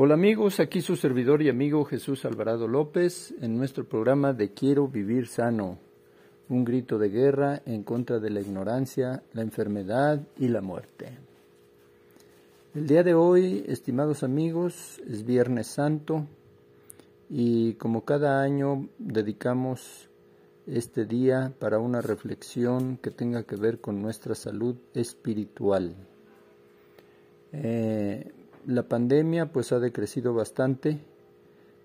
Hola amigos, aquí su servidor y amigo Jesús Alvarado López en nuestro programa de Quiero vivir sano, un grito de guerra en contra de la ignorancia, la enfermedad y la muerte. El día de hoy, estimados amigos, es Viernes Santo y como cada año dedicamos este día para una reflexión que tenga que ver con nuestra salud espiritual. Eh, la pandemia pues ha decrecido bastante,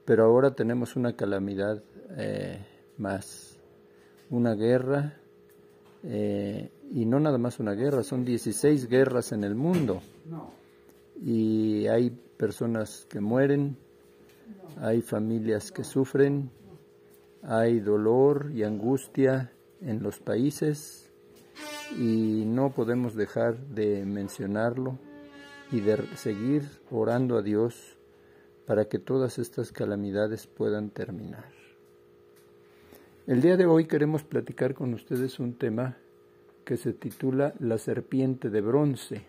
pero ahora tenemos una calamidad eh, más, una guerra, eh, y no nada más una guerra, son 16 guerras en el mundo. Y hay personas que mueren, hay familias que sufren, hay dolor y angustia en los países y no podemos dejar de mencionarlo y de seguir orando a Dios para que todas estas calamidades puedan terminar. El día de hoy queremos platicar con ustedes un tema que se titula La serpiente de bronce.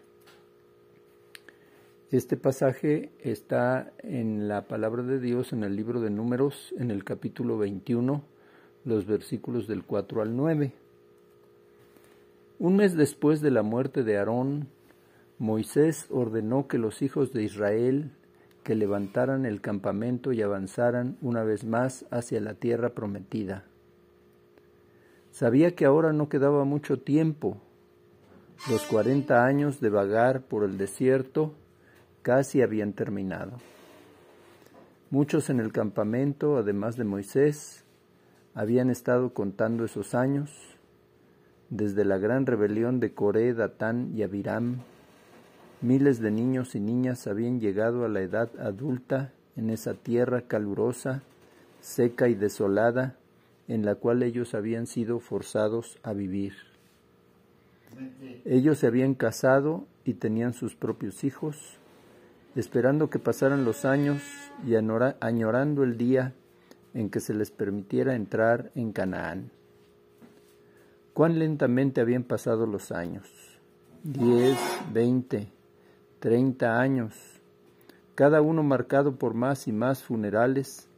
Este pasaje está en la palabra de Dios en el libro de Números, en el capítulo 21, los versículos del 4 al 9. Un mes después de la muerte de Aarón, Moisés ordenó que los hijos de Israel que levantaran el campamento y avanzaran una vez más hacia la tierra prometida. Sabía que ahora no quedaba mucho tiempo. Los cuarenta años de vagar por el desierto casi habían terminado. Muchos en el campamento, además de Moisés, habían estado contando esos años, desde la gran rebelión de Coré, Datán y Abiram, Miles de niños y niñas habían llegado a la edad adulta en esa tierra calurosa, seca y desolada, en la cual ellos habían sido forzados a vivir. Ellos se habían casado y tenían sus propios hijos, esperando que pasaran los años y añorando el día en que se les permitiera entrar en Canaán. Cuán lentamente habían pasado los años, diez, veinte, treinta años, cada uno marcado por más y más funerales,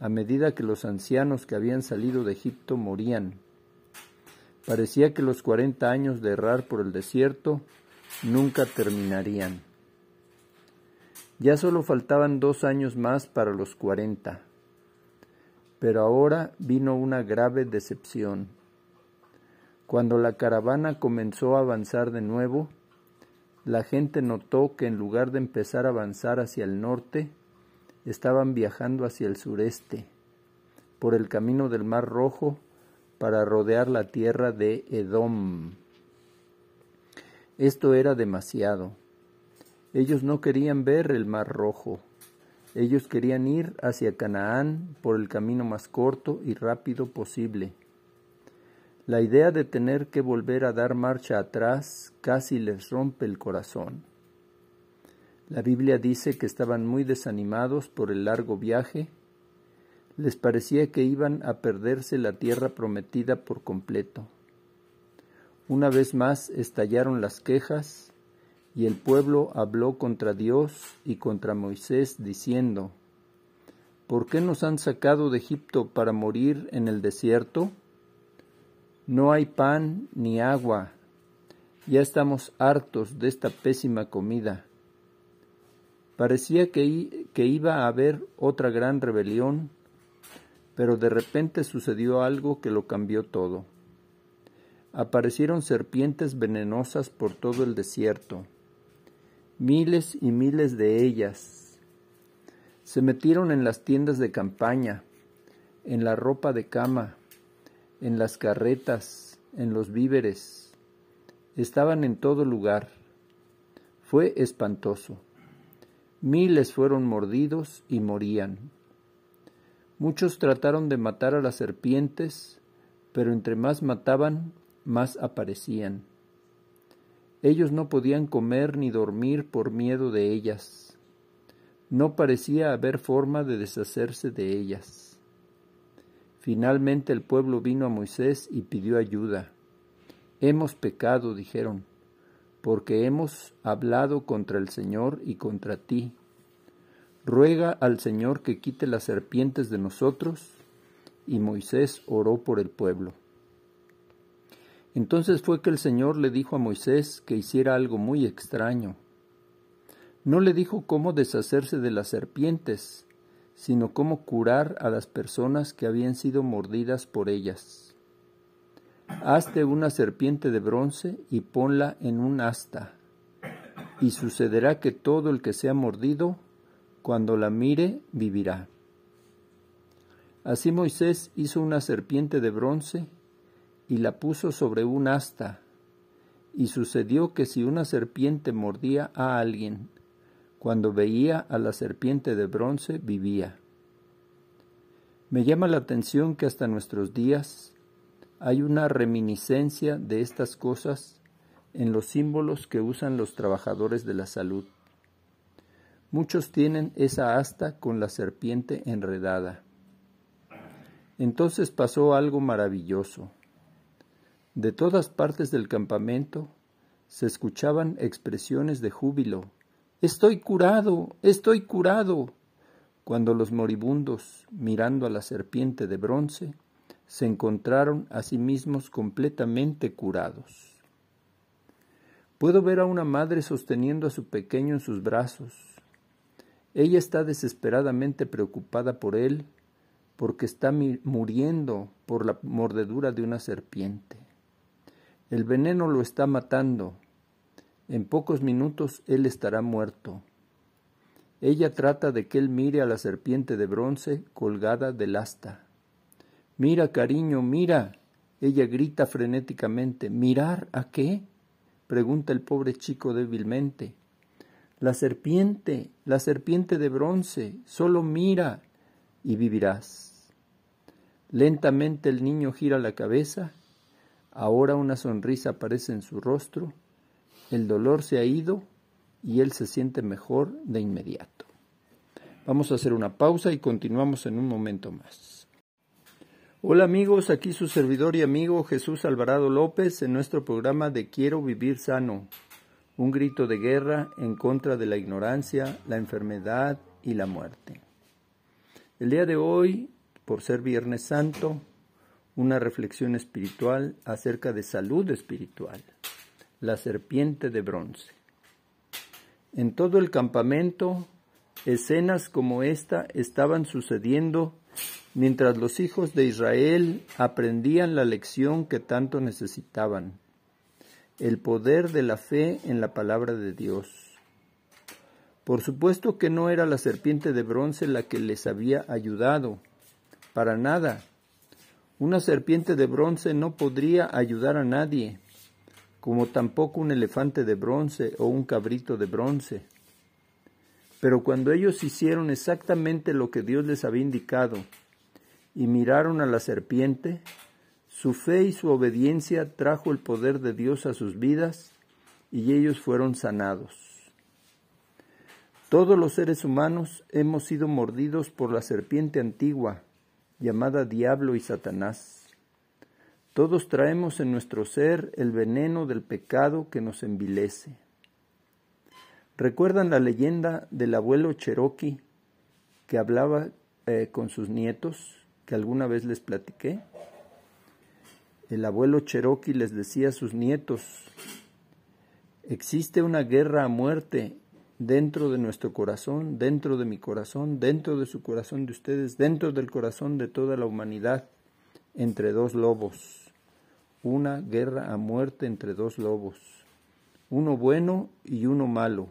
a medida que los ancianos que habían salido de Egipto morían. Parecía que los cuarenta años de errar por el desierto nunca terminarían. Ya solo faltaban dos años más para los cuarenta. Pero ahora vino una grave decepción. Cuando la caravana comenzó a avanzar de nuevo, la gente notó que en lugar de empezar a avanzar hacia el norte, estaban viajando hacia el sureste, por el camino del Mar Rojo, para rodear la tierra de Edom. Esto era demasiado. Ellos no querían ver el Mar Rojo. Ellos querían ir hacia Canaán por el camino más corto y rápido posible. La idea de tener que volver a dar marcha atrás casi les rompe el corazón. La Biblia dice que estaban muy desanimados por el largo viaje, les parecía que iban a perderse la tierra prometida por completo. Una vez más estallaron las quejas y el pueblo habló contra Dios y contra Moisés diciendo, ¿Por qué nos han sacado de Egipto para morir en el desierto? No hay pan ni agua. Ya estamos hartos de esta pésima comida. Parecía que, que, iba a haber otra gran rebelión, pero de repente sucedió algo que lo cambió todo. Aparecieron serpientes venenosas por todo el desierto, miles y miles de ellas. Se metieron en las tiendas de campaña, en la ropa de cama, en las carretas, en los víveres. Estaban en todo lugar. Fue espantoso. Miles fueron mordidos y morían. Muchos trataron de matar a las serpientes, pero entre más mataban, más aparecían. Ellos no podían comer ni dormir por miedo de ellas. No parecía haber forma de deshacerse de ellas. Finalmente el pueblo vino a Moisés y pidió ayuda. Hemos pecado, dijeron, porque hemos hablado contra el Señor y contra ti. ruega al Señor que quite las serpientes de nosotros. Y Moisés oró por el pueblo. Entonces fue que el Señor le dijo a Moisés que hiciera algo muy extraño. No le dijo cómo deshacerse de las serpientes, sino cómo curar a las personas que habían sido mordidas por ellas. Hazte una serpiente de bronce y ponla en un asta, y sucederá que todo el que sea mordido, cuando la mire, vivirá. Así Moisés hizo una serpiente de bronce y la puso sobre un asta, y sucedió que si una serpiente mordía a alguien, cuando veía a la serpiente de bronce vivía. Me llama la atención que hasta nuestros días hay una reminiscencia de estas cosas en los símbolos que usan los trabajadores de la salud. Muchos tienen esa asta con la serpiente enredada. Entonces pasó algo maravilloso. De todas partes del campamento se escuchaban expresiones de júbilo. Estoy curado, estoy curado. Cuando los moribundos, mirando a la serpiente de bronce, se encontraron a sí mismos completamente curados. Puedo ver a una madre sosteniendo a su pequeño en sus brazos. Ella está desesperadamente preocupada por él porque está muriendo por la mordedura de una serpiente. El veneno lo está matando en pocos minutos él estará muerto. Ella trata de que él mire a la serpiente de bronce colgada del asta. Mira, cariño, mira. Ella grita frenéticamente. ¿Mirar a qué? pregunta el pobre chico débilmente. La serpiente, la serpiente de bronce, solo mira y vivirás. Lentamente el niño gira la cabeza, ahora una sonrisa aparece en su rostro el dolor se ha ido y él se siente mejor de inmediato. Vamos a hacer una pausa y continuamos en un momento más. Hola amigos, aquí su servidor y amigo Jesús Alvarado López en nuestro programa de Quiero vivir sano, un grito de guerra en contra de la ignorancia, la enfermedad y la muerte. El día de hoy, por ser Viernes Santo, una reflexión espiritual acerca de salud espiritual la serpiente de bronce. En todo el campamento, escenas como esta estaban sucediendo mientras los hijos de Israel aprendían la lección que tanto necesitaban, el poder de la fe en la palabra de Dios. Por supuesto que no era la serpiente de bronce la que les había ayudado, para nada. Una serpiente de bronce no podría ayudar a nadie como tampoco un elefante de bronce o un cabrito de bronce. Pero cuando ellos hicieron exactamente lo que Dios les había indicado y miraron a la serpiente, su fe y su obediencia trajo el poder de Dios a sus vidas y ellos fueron sanados. Todos los seres humanos hemos sido mordidos por la serpiente antigua, llamada Diablo y Satanás. Todos traemos en nuestro ser el veneno del pecado que nos envilece. ¿Recuerdan la leyenda del abuelo Cherokee que hablaba eh, con sus nietos, que alguna vez les platiqué? El abuelo Cherokee les decía a sus nietos, existe una guerra a muerte dentro de nuestro corazón, dentro de mi corazón, dentro de su corazón de ustedes, dentro del corazón de toda la humanidad, entre dos lobos una guerra a muerte entre dos lobos, uno bueno y uno malo,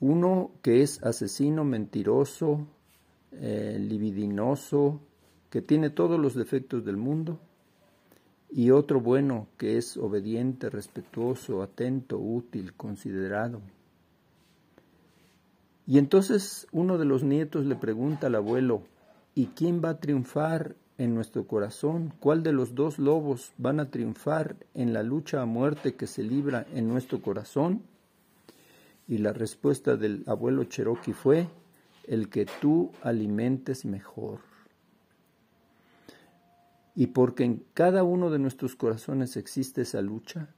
uno que es asesino, mentiroso, eh, libidinoso, que tiene todos los defectos del mundo, y otro bueno que es obediente, respetuoso, atento, útil, considerado. Y entonces uno de los nietos le pregunta al abuelo, ¿y quién va a triunfar en nuestro corazón? ¿Cuál de los dos lobos van a triunfar en la lucha a muerte que se libra en nuestro corazón? Y la respuesta del abuelo Cherokee fue, el que tú alimentes mejor. Y porque en cada uno de nuestros corazones existe esa lucha,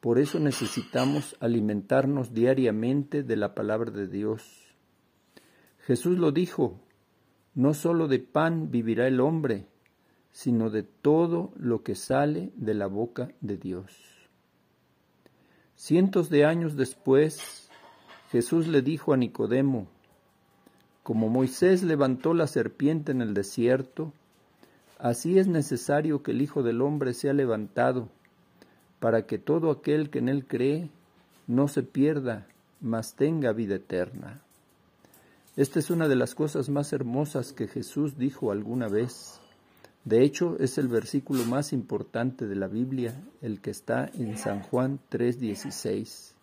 Por eso necesitamos alimentarnos diariamente de la palabra de Dios. Jesús lo dijo, no solo de pan vivirá el hombre, sino de todo lo que sale de la boca de Dios. Cientos de años después, Jesús le dijo a Nicodemo, como Moisés levantó la serpiente en el desierto, así es necesario que el Hijo del Hombre sea levantado, para que todo aquel que en él cree no se pierda, mas tenga vida eterna. Esta es una de las cosas más hermosas que Jesús dijo alguna vez. De hecho, es el versículo más importante de la Biblia, el que está en San Juan 3:16.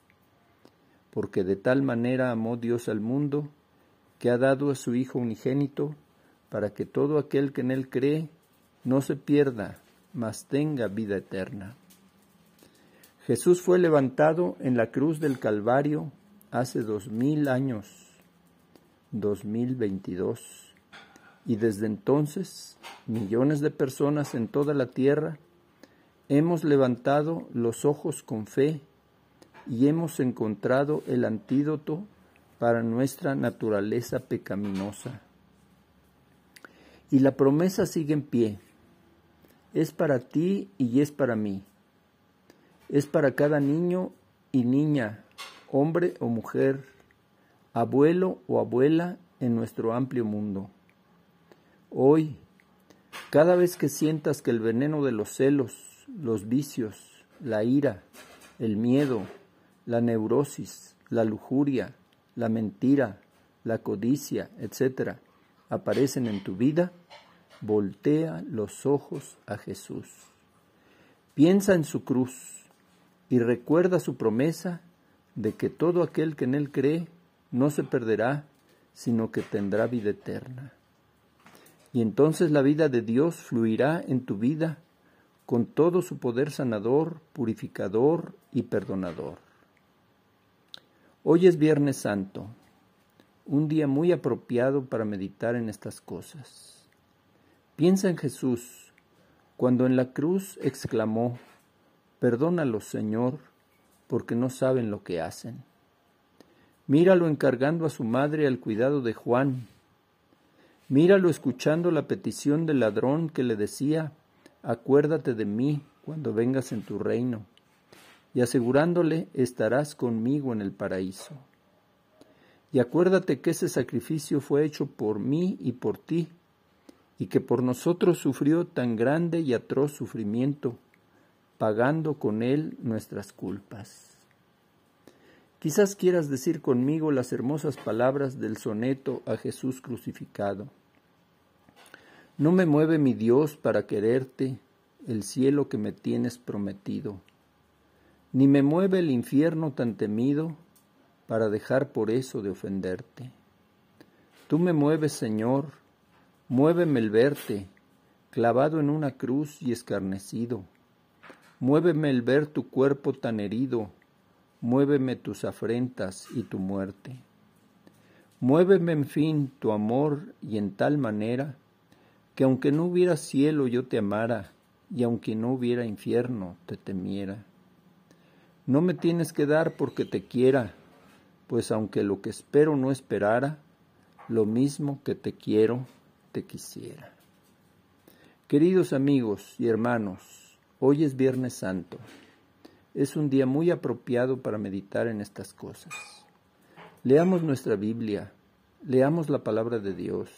Porque de tal manera amó Dios al mundo, que ha dado a su Hijo unigénito, para que todo aquel que en él cree no se pierda, mas tenga vida eterna. Jesús fue levantado en la cruz del Calvario hace dos mil años, dos mil veintidós, y desde entonces millones de personas en toda la tierra hemos levantado los ojos con fe y hemos encontrado el antídoto para nuestra naturaleza pecaminosa. Y la promesa sigue en pie. Es para ti y es para mí es para cada niño y niña, hombre o mujer, abuelo o abuela en nuestro amplio mundo. Hoy, cada vez que sientas que el veneno de los celos, los vicios, la ira, el miedo, la neurosis, la lujuria, la mentira, la codicia, etc., aparecen en tu vida, voltea los ojos a Jesús. Piensa en su cruz y recuerda su promesa de que todo aquel que en él cree no se perderá, sino que tendrá vida eterna. Y entonces la vida de Dios fluirá en tu vida con todo su poder sanador, purificador y perdonador. Hoy es Viernes Santo, un día muy apropiado para meditar en estas cosas. Piensa en Jesús, cuando en la cruz exclamó, Perdónalos, Señor, porque no saben lo que hacen. Míralo encargando a su madre al cuidado de Juan. Míralo escuchando la petición del ladrón que le decía, acuérdate de mí cuando vengas en tu reino, y asegurándole, estarás conmigo en el paraíso. Y acuérdate que ese sacrificio fue hecho por mí y por ti, y que por nosotros sufrió tan grande y atroz sufrimiento, pagando con Él nuestras culpas. Quizás quieras decir conmigo las hermosas palabras del soneto a Jesús crucificado. No me mueve mi Dios para quererte el cielo que me tienes prometido, ni me mueve el infierno tan temido para dejar por eso de ofenderte. Tú me mueves, Señor, muéveme el verte, clavado en una cruz y escarnecido Muéveme el ver tu cuerpo tan herido, muéveme tus afrentas y tu muerte. Muéveme en fin tu amor y en tal manera que aunque no hubiera cielo yo te amara y aunque no hubiera infierno te temiera. No me tienes que dar porque te quiera, pues aunque lo que espero no esperara, lo mismo que te quiero te quisiera. Queridos amigos y hermanos, Hoy es Viernes Santo. Es un día muy apropiado para meditar en estas cosas. Leamos nuestra Biblia, leamos la palabra de Dios.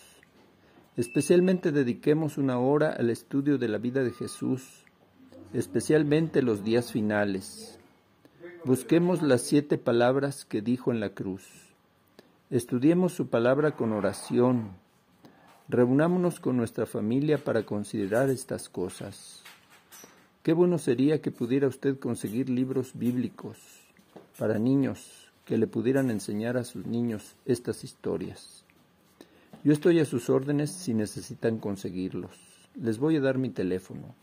Especialmente dediquemos una hora al estudio de la vida de Jesús, especialmente los días finales. Busquemos las siete palabras que dijo en la cruz. Estudiemos su palabra con oración. Reunámonos con nuestra familia para considerar estas cosas. Qué bueno sería que pudiera usted conseguir libros bíblicos para niños que le pudieran enseñar a sus niños estas historias. Yo estoy a sus órdenes si necesitan conseguirlos. Les voy a dar mi teléfono.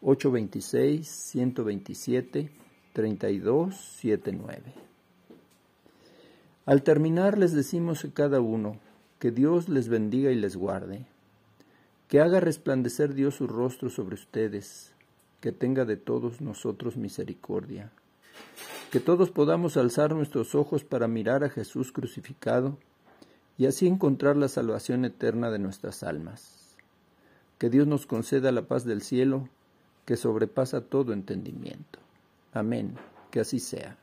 826-127-3279. Al terminar les decimos a cada uno que Dios les bendiga y les guarde, que haga resplandecer Dios su rostro sobre ustedes que tenga de todos nosotros misericordia Que todos podamos alzar nuestros ojos para mirar a Jesús crucificado y así encontrar la salvación eterna de nuestras almas. Que Dios nos conceda la paz del cielo que sobrepasa todo entendimiento. Amén. Que así sea.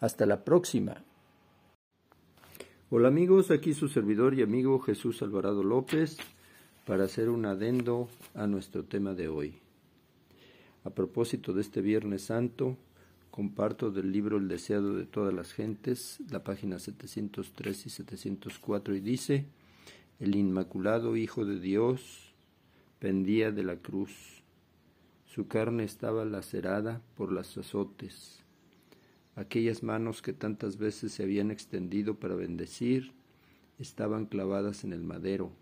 Hasta la próxima. Hola amigos, aquí su servidor y amigo Jesús Alvarado López para hacer un adendo a nuestro tema de hoy. A propósito de este Viernes Santo, comparto del libro El deseado de todas las gentes, la página 703 y 704, y dice, El Inmaculado Hijo de Dios pendía de la cruz, su carne estaba lacerada por las azotes, aquellas manos que tantas veces se habían extendido para bendecir, estaban clavadas en el madero,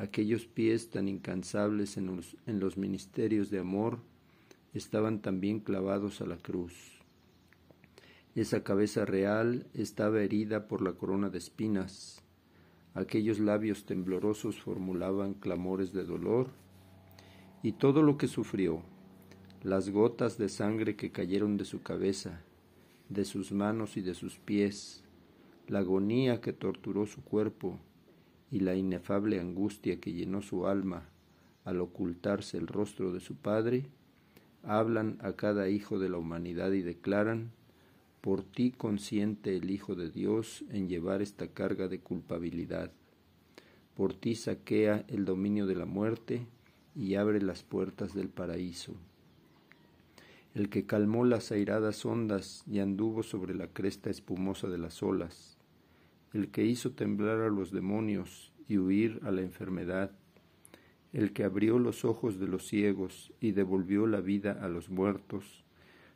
aquellos pies tan incansables en los, en los ministerios de amor, estaban también clavados a la cruz. Esa cabeza real estaba herida por la corona de espinas. Aquellos labios temblorosos formulaban clamores de dolor. Y todo lo que sufrió, las gotas de sangre que cayeron de su cabeza, de sus manos y de sus pies, la agonía que torturó su cuerpo y la inefable angustia que llenó su alma al ocultarse el rostro de su padre, hablan a cada hijo de la humanidad y declaran, por ti consiente el Hijo de Dios en llevar esta carga de culpabilidad. Por ti saquea el dominio de la muerte y abre las puertas del paraíso. El que calmó las airadas ondas y anduvo sobre la cresta espumosa de las olas, el que hizo temblar a los demonios y huir a la enfermedad, el que abrió los ojos de los ciegos y devolvió la vida a los muertos,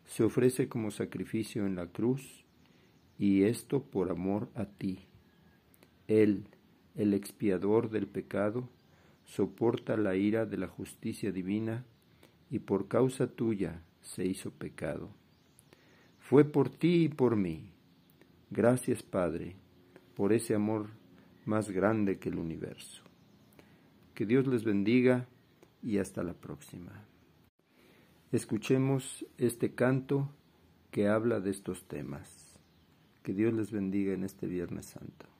se ofrece como sacrificio en la cruz, y esto por amor a ti. Él, el expiador del pecado, soporta la ira de la justicia divina, y por causa tuya se hizo pecado. Fue por ti y por mí. Gracias, Padre, por ese amor más grande que el universo. Que Dios les bendiga y hasta la próxima. Escuchemos este canto que habla de estos temas. Que Dios les bendiga en este Viernes Santo.